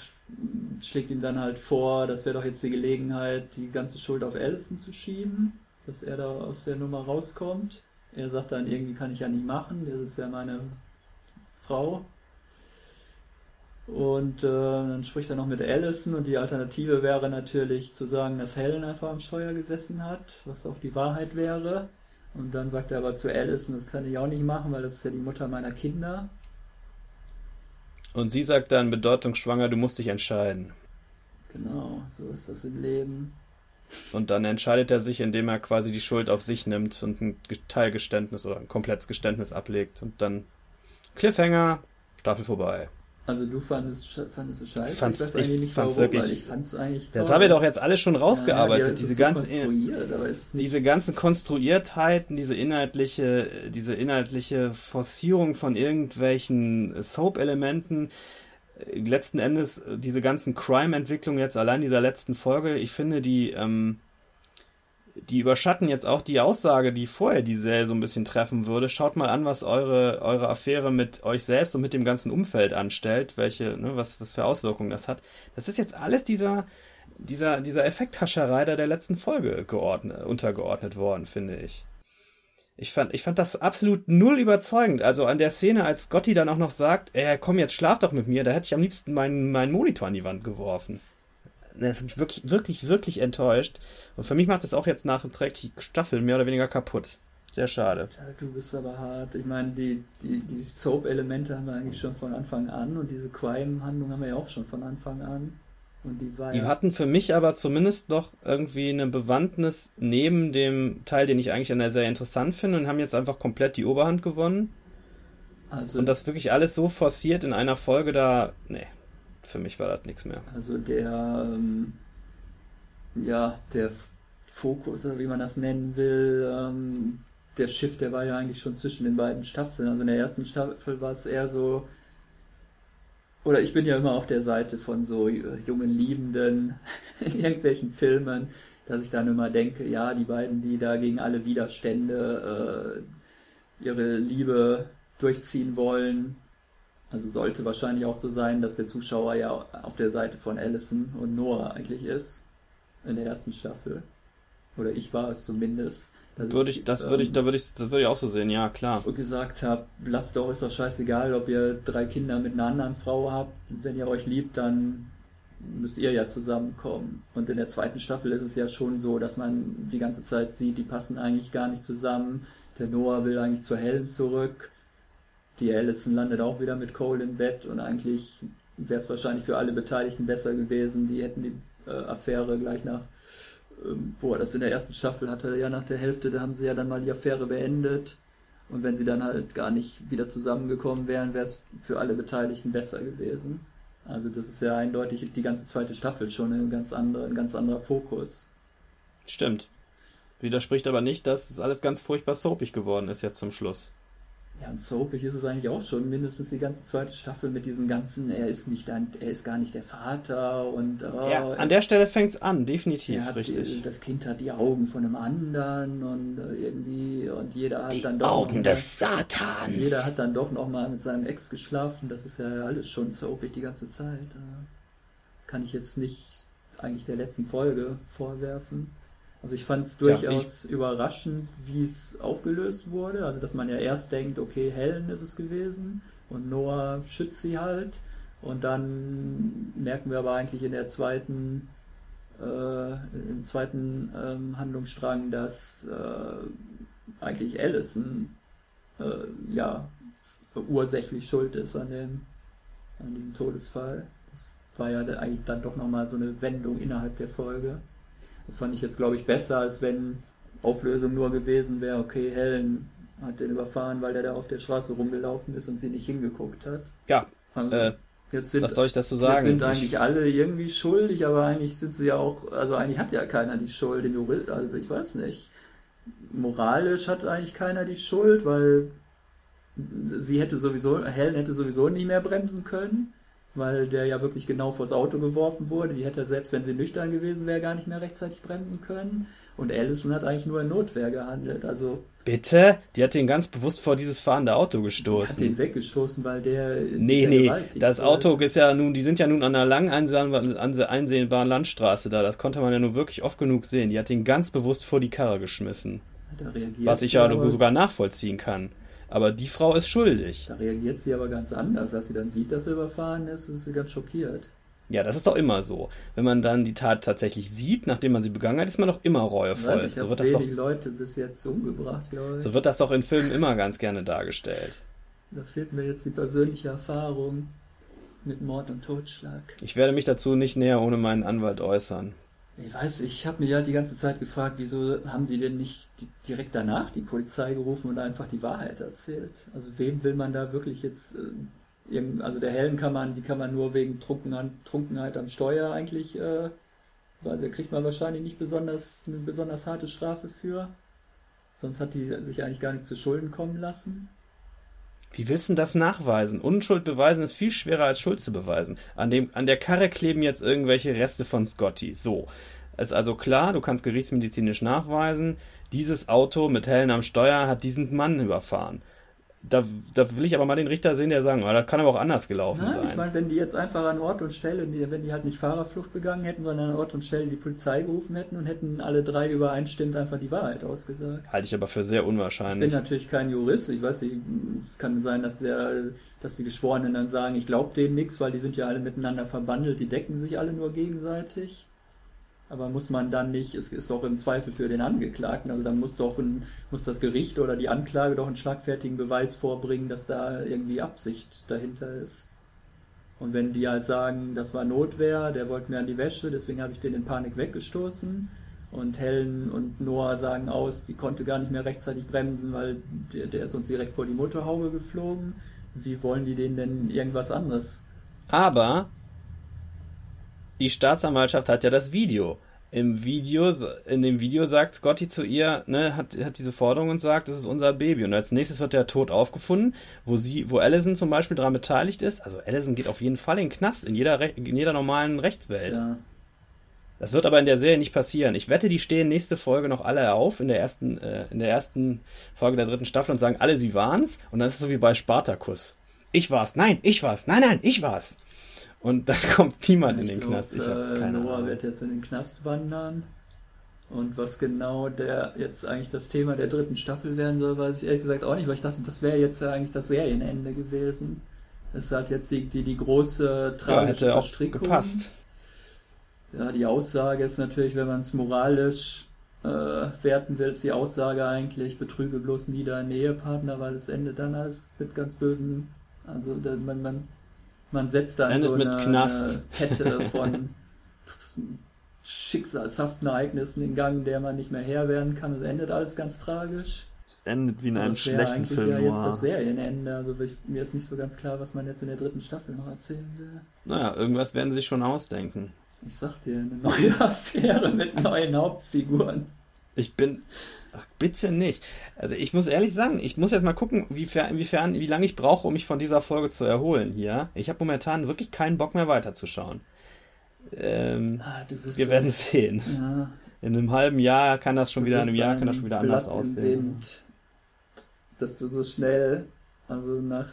schlägt ihm dann halt vor, das wäre doch jetzt die Gelegenheit, die ganze Schuld auf Allison zu schieben, dass er da aus der Nummer rauskommt. Er sagt dann, irgendwie kann ich ja nicht machen, das ist ja meine Frau. Und äh, dann spricht er noch mit Allison und die Alternative wäre natürlich zu sagen, dass Helen einfach am Steuer gesessen hat, was auch die Wahrheit wäre. Und dann sagt er aber zu Alison, das kann ich auch nicht machen, weil das ist ja die Mutter meiner Kinder. Und sie sagt dann bedeutungsschwanger, du musst dich entscheiden. Genau, so ist das im Leben. Und dann entscheidet er sich, indem er quasi die Schuld auf sich nimmt und ein Teilgeständnis oder ein komplettes Geständnis ablegt. Und dann Cliffhanger, Staffel vorbei. Also du fandest, fandest es scheiße? Fand's, ich weiß eigentlich nicht fand's warum, wirklich, ich fand's eigentlich toll. Das haben wir doch jetzt alles schon rausgearbeitet. Ja, diese, so ganzen, diese ganzen Konstruiertheiten, diese inhaltliche, diese inhaltliche Forcierung von irgendwelchen Soap-Elementen, letzten Endes diese ganzen Crime-Entwicklungen jetzt allein dieser letzten Folge, ich finde die, ähm, die überschatten jetzt auch die Aussage, die vorher die Serie so ein bisschen treffen würde. Schaut mal an, was eure, eure Affäre mit euch selbst und mit dem ganzen Umfeld anstellt, welche, ne, was, was für Auswirkungen das hat. Das ist jetzt alles dieser, dieser, dieser Effekthascherei der letzten Folge geordnet, untergeordnet worden, finde ich. Ich fand, ich fand das absolut null überzeugend. Also an der Szene, als Scotty dann auch noch sagt, ey, komm jetzt, schlaf doch mit mir, da hätte ich am liebsten meinen, meinen Monitor an die Wand geworfen. Das hat mich wirklich, wirklich, wirklich enttäuscht. Und für mich macht es auch jetzt nach dem Track die Staffel mehr oder weniger kaputt. Sehr schade. Du bist aber hart. Ich meine, die, die, die Soap-Elemente haben wir eigentlich schon von Anfang an und diese Crime-Handlung haben wir ja auch schon von Anfang an. Und die, war die ja hatten für mich aber zumindest noch irgendwie eine Bewandtnis neben dem Teil, den ich eigentlich an der Serie interessant finde und haben jetzt einfach komplett die Oberhand gewonnen. Also, und das wirklich alles so forciert in einer Folge da, nee, für mich war das nichts mehr. Also der, ähm, ja, der Fokus, wie man das nennen will, ähm, der Shift, der war ja eigentlich schon zwischen den beiden Staffeln. Also in der ersten Staffel war es eher so, oder ich bin ja immer auf der Seite von so jungen Liebenden [LAUGHS] in irgendwelchen Filmen, dass ich dann immer denke, ja, die beiden, die da gegen alle Widerstände äh, ihre Liebe durchziehen wollen. Also sollte wahrscheinlich auch so sein, dass der Zuschauer ja auf der Seite von Allison und Noah eigentlich ist in der ersten Staffel. Oder ich war es zumindest. Würde ich, das würde ich, ähm, da würde ich, das würde ich auch so sehen, ja, klar. Und gesagt habe, lasst doch, ist doch scheißegal, ob ihr drei Kinder mit einer anderen Frau habt. Wenn ihr euch liebt, dann müsst ihr ja zusammenkommen. Und in der zweiten Staffel ist es ja schon so, dass man die ganze Zeit sieht, die passen eigentlich gar nicht zusammen. Der Noah will eigentlich zur Helen zurück. Die Allison landet auch wieder mit Cole im Bett und eigentlich wäre es wahrscheinlich für alle Beteiligten besser gewesen. Die hätten die äh, Affäre gleich nach ähm, boah, das in der ersten Staffel hatte ja nach der Hälfte, da haben sie ja dann mal die Affäre beendet. Und wenn sie dann halt gar nicht wieder zusammengekommen wären, wäre es für alle Beteiligten besser gewesen. Also das ist ja eindeutig die ganze zweite Staffel schon ein ganz anderer, ein ganz anderer Fokus. Stimmt. Widerspricht aber nicht, dass es alles ganz furchtbar soapig geworden ist jetzt zum Schluss. Ja, und soapig ist es eigentlich auch schon, mindestens die ganze zweite Staffel mit diesen ganzen, er ist nicht ein, er ist gar nicht der Vater und oh, ja, an der Stelle fängt es an, definitiv, richtig. Die, das Kind hat die Augen von einem anderen und irgendwie und jeder hat die dann doch Augen des Satans. Jeder hat dann doch noch mal mit seinem Ex geschlafen, das ist ja alles schon soapig die ganze Zeit. Kann ich jetzt nicht eigentlich der letzten Folge vorwerfen. Also ich fand es durchaus ja, überraschend, wie es aufgelöst wurde. Also dass man ja erst denkt, okay, Helen ist es gewesen und Noah schützt sie halt. Und dann merken wir aber eigentlich in der zweiten, äh, im zweiten ähm, Handlungsstrang, dass äh, eigentlich Allison äh, ja ursächlich schuld ist an dem, an diesem Todesfall. Das war ja eigentlich dann doch nochmal so eine Wendung innerhalb der Folge. Das fand ich jetzt, glaube ich, besser, als wenn Auflösung nur gewesen wäre, okay, Helen hat den überfahren, weil der da auf der Straße rumgelaufen ist und sie nicht hingeguckt hat. Ja. Also, äh, sind, was soll ich dazu sagen? Jetzt sind eigentlich ich, alle irgendwie schuldig, aber eigentlich sind sie ja auch, also eigentlich hat ja keiner die Schuld, den Jurist, also ich weiß nicht. Moralisch hat eigentlich keiner die Schuld, weil sie hätte sowieso, Helen hätte sowieso nie mehr bremsen können weil der ja wirklich genau vors Auto geworfen wurde. Die hätte selbst, wenn sie nüchtern gewesen wäre, gar nicht mehr rechtzeitig bremsen können. Und Allison hat eigentlich nur in Notwehr gehandelt. Also Bitte? Die hat den ganz bewusst vor dieses fahrende Auto gestoßen. Die hat den weggestoßen, weil der. Nee, nee, das Auto ist ja nun, die sind ja nun an einer lang einsehbaren Landstraße da. Das konnte man ja nur wirklich oft genug sehen. Die hat den ganz bewusst vor die Karre geschmissen. Was ich ja sogar nachvollziehen kann. Aber die Frau ist schuldig. Da reagiert sie aber ganz anders. Als sie dann sieht, dass er überfahren ist, ist sie ganz schockiert. Ja, das ist doch immer so. Wenn man dann die Tat tatsächlich sieht, nachdem man sie begangen hat, ist man doch immer reuevoll. Ich so wird das doch, Leute bis jetzt umgebracht, glaube ich. So wird das doch in Filmen immer ganz gerne dargestellt. Da fehlt mir jetzt die persönliche Erfahrung mit Mord und Totschlag. Ich werde mich dazu nicht näher ohne meinen Anwalt äußern. Ich weiß, ich habe mir ja die ganze Zeit gefragt, wieso haben die denn nicht direkt danach die Polizei gerufen und einfach die Wahrheit erzählt? Also wem will man da wirklich jetzt, äh, also der Hellen kann man, die kann man nur wegen Trunkenheit, am Steuer eigentlich, äh, also da kriegt man wahrscheinlich nicht besonders eine besonders harte Strafe für. Sonst hat die sich eigentlich gar nicht zu Schulden kommen lassen. Wie willst du das nachweisen? Unschuld beweisen ist viel schwerer als Schuld zu beweisen. An, dem, an der Karre kleben jetzt irgendwelche Reste von Scotty. So. Ist also klar, du kannst gerichtsmedizinisch nachweisen, dieses Auto mit Helen am Steuer hat diesen Mann überfahren. da, da will ich aber mal den Richter sehen, der sagen, oh, das kann aber auch anders gelaufen Nein, sein. Ich meine, wenn die jetzt einfach an Ort und Stelle, wenn die halt nicht Fahrerflucht begangen hätten, sondern an Ort und Stelle die Polizei gerufen hätten und hätten alle drei übereinstimmend einfach die Wahrheit ausgesagt. Halte ich aber für sehr unwahrscheinlich. Ich bin natürlich kein Jurist. Ich weiß nicht, es kann sein, dass der, dass die Geschworenen dann sagen, ich glaube denen nichts, weil die sind ja alle miteinander verbandelt, die decken sich alle nur gegenseitig. Aber muss man dann nicht, es ist doch im Zweifel für den Angeklagten, also dann muss doch ein, muss das Gericht oder die Anklage doch einen schlagfertigen Beweis vorbringen, dass da irgendwie Absicht dahinter ist. Und wenn die halt sagen, das war Notwehr, der wollte mir an die Wäsche, deswegen habe ich den in Panik weggestoßen. Und Helen und Noah sagen aus, sie konnte gar nicht mehr rechtzeitig bremsen, weil der, der ist uns direkt vor die Motorhaube geflogen. Wie wollen die denen denn irgendwas anderes? Aber die Staatsanwaltschaft hat ja das Video. Im Video, in dem Video sagt Scotty zu ihr, ne, hat, hat diese Forderung und sagt, das ist unser Baby. Und als nächstes wird der tot aufgefunden, wo sie, wo Allison zum Beispiel daran beteiligt ist. Also Allison geht auf jeden Fall in den Knast, in jeder, in jeder normalen Rechtswelt. Ja. Das wird aber in der Serie nicht passieren. Ich wette, die stehen nächste Folge noch alle auf in der ersten, äh, in der ersten Folge der dritten Staffel und sagen alle, sie waren's. Und dann ist es so wie bei Spartacus. Ich war's. Nein, ich war's. Nein, nein, ich war's. Und dann [LAUGHS] kommt niemand ich in den glaub, Knast. Ich äh, keine Noah Ahnung. wird jetzt in den Knast wandern. Und was genau der jetzt eigentlich das Thema der dritten Staffel werden soll, weiß ich ehrlich gesagt auch nicht, weil ich dachte, das wäre jetzt ja eigentlich das Serienende gewesen. Es ist halt jetzt die, die, die große tragische ja, Verstrickung. gepasst. Ja, die Aussage ist natürlich, wenn man es moralisch äh, werten will, ist die Aussage eigentlich, betrüge bloß nie deinen Ehepartner, weil es endet dann alles mit ganz bösen, also man, man man setzt da so eine, eine, Kette [LAUGHS] von schicksalshaften Ereignissen in Gang, der man nicht mehr Herr werden kann. Es endet alles ganz tragisch. Es endet wie in einem schlechten Film. Das wäre ja jetzt das Serienende. Also ich, mir ist nicht so ganz klar, was man jetzt in der dritten Staffel noch erzählen will. Naja, irgendwas werden sie sich schon ausdenken. Ich sag dir, eine neue [LAUGHS] Affäre mit neuen Hauptfiguren. Ich bin, Ach, bitte nicht. Also ich muss ehrlich sagen, ich muss jetzt mal gucken, inwiefern, inwiefern wie lange ich brauche, um mich von dieser Folge zu erholen hier. Ich habe momentan wirklich keinen Bock mehr weiterzuschauen. Ähm, ah, wir so werden sehen. Ja. In einem halben Jahr kann das schon du wieder, in einem Jahr kann das schon wieder anders Blatt aussehen. Wind, dass du so schnell, also nach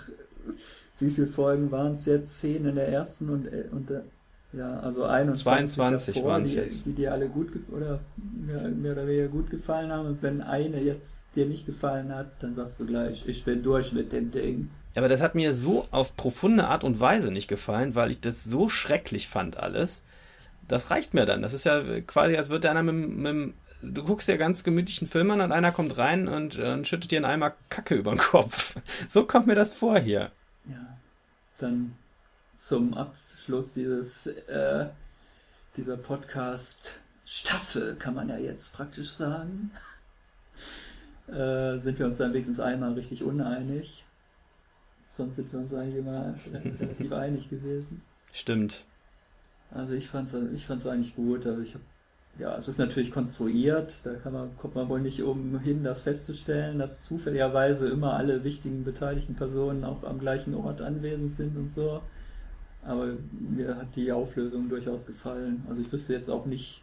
wie viele Folgen waren es jetzt? Zehn in der ersten und, und der, ja, also 21 22 waren es jetzt. Die dir alle gut oder mehr, mehr, oder weniger gut gefallen haben. Und wenn eine jetzt dir nicht gefallen hat, dann sagst du gleich, ich bin durch mit dem Ding. Aber das hat mir so auf profunde Art und Weise nicht gefallen, weil ich das so schrecklich fand alles. Das reicht mir dann. Das ist ja quasi, als würde einer mit, mit du guckst dir ganz gemütlichen Film an und einer kommt rein und, und schüttet dir einen Eimer Kacke über den Kopf. [LAUGHS] So kommt mir das vor hier. Ja, dann zum Abschluss dieses, äh, dieser Podcast-Staffel, kann man ja jetzt praktisch sagen, äh, sind wir uns dann wenigstens einmal richtig uneinig. Sonst sind wir uns eigentlich immer relativ [LAUGHS] einig gewesen. Stimmt. Also ich fand es ich fand's eigentlich gut. Also ich habe ja, es ist natürlich konstruiert, da kann man, kommt man wohl nicht umhin, das festzustellen, dass zufälligerweise immer alle wichtigen beteiligten Personen auch am gleichen Ort anwesend sind und so. Aber mir hat die Auflösung durchaus gefallen. Also ich wüsste jetzt auch nicht,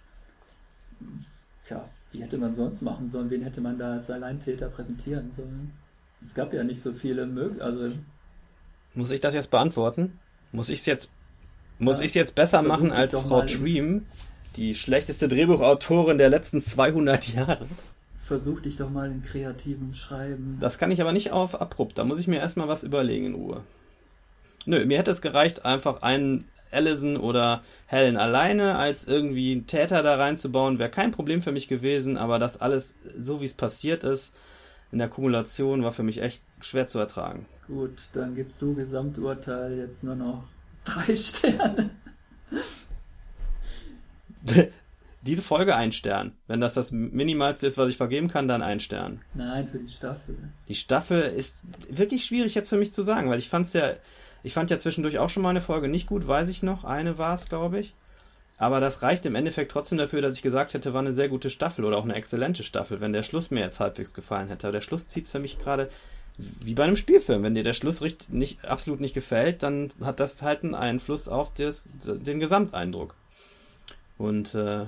tja, wie hätte man sonst machen sollen? Wen hätte man da als Alleintäter präsentieren sollen? Es gab ja nicht so viele Möglichkeiten. Also muss ich das jetzt beantworten? Muss ich es jetzt, muss ja, ich jetzt besser machen als Frau Dream, die schlechteste Drehbuchautorin der letzten 200 Jahre? Versuch dich doch mal in kreativem Schreiben. Das kann ich aber nicht auf abrupt. Da muss ich mir erstmal was überlegen in Ruhe. Nö, mir hätte es gereicht, einfach einen Allison oder Helen alleine als irgendwie einen Täter da reinzubauen, wäre kein Problem für mich gewesen, aber das alles, so wie es passiert ist, in der Kumulation war für mich echt schwer zu ertragen. Gut, dann gibst du Gesamturteil jetzt nur noch [LAUGHS] drei Sterne. [LAUGHS] Diese Folge ein Stern. Wenn das das Minimalste ist, was ich vergeben kann, dann ein Stern. Nein, für die Staffel. Die Staffel ist wirklich schwierig jetzt für mich zu sagen, weil ich fand es ja ich fand ja zwischendurch auch schon mal eine Folge nicht gut, weiß ich noch. Eine war es, glaube ich. Aber das reicht im Endeffekt trotzdem dafür, dass ich gesagt hätte, war eine sehr gute Staffel oder auch eine exzellente Staffel, wenn der Schluss mir jetzt halbwegs gefallen hätte. Aber der Schluss zieht es für mich gerade wie bei einem Spielfilm. Wenn dir der Schluss nicht, absolut nicht gefällt, dann hat das halt einen Einfluss auf das, den Gesamteindruck. Und äh,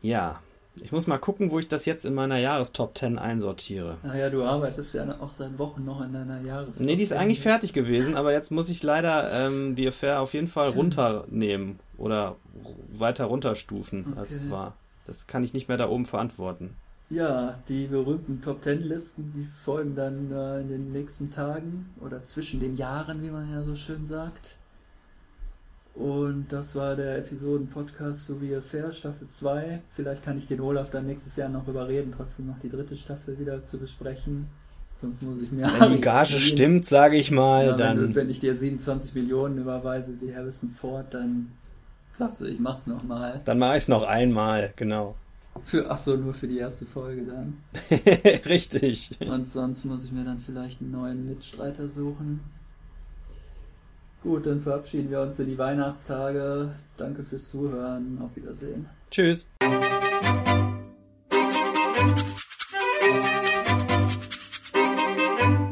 ja, Ich muss mal gucken, wo ich das jetzt in meiner Jahrestop 10 einsortiere. Naja, du arbeitest ja auch seit Wochen noch in deiner Jahrestop. Nee, die ist eigentlich fertig gewesen, aber jetzt muss ich leider ähm, die Affair auf jeden Fall runternehmen oder weiter runterstufen, okay. als es war. Das kann ich nicht mehr da oben verantworten. Ja, die berühmten Top Ten Listen, die folgen dann äh, in den nächsten Tagen oder zwischen den Jahren, wie man ja so schön sagt. Und das war der Episoden-Podcast So wie Fair, Staffel 2. Vielleicht kann ich den Olaf dann nächstes Jahr noch überreden, trotzdem noch die dritte Staffel wieder zu besprechen. Sonst muss ich mir. Wenn die Gage ziehen. stimmt, sage ich mal, ja, dann. Wenn, wenn, ich dir 27 Millionen überweise wie Harrison Ford, dann sagst du, ich mach's nochmal. Dann mach ich's noch einmal, genau. Für, ach so, nur für die erste Folge dann. [LAUGHS] Richtig. Und sonst muss ich mir dann vielleicht einen neuen Mitstreiter suchen. Gut, dann verabschieden wir uns in die Weihnachtstage. Danke fürs Zuhören. Auf Wiedersehen. Tschüss.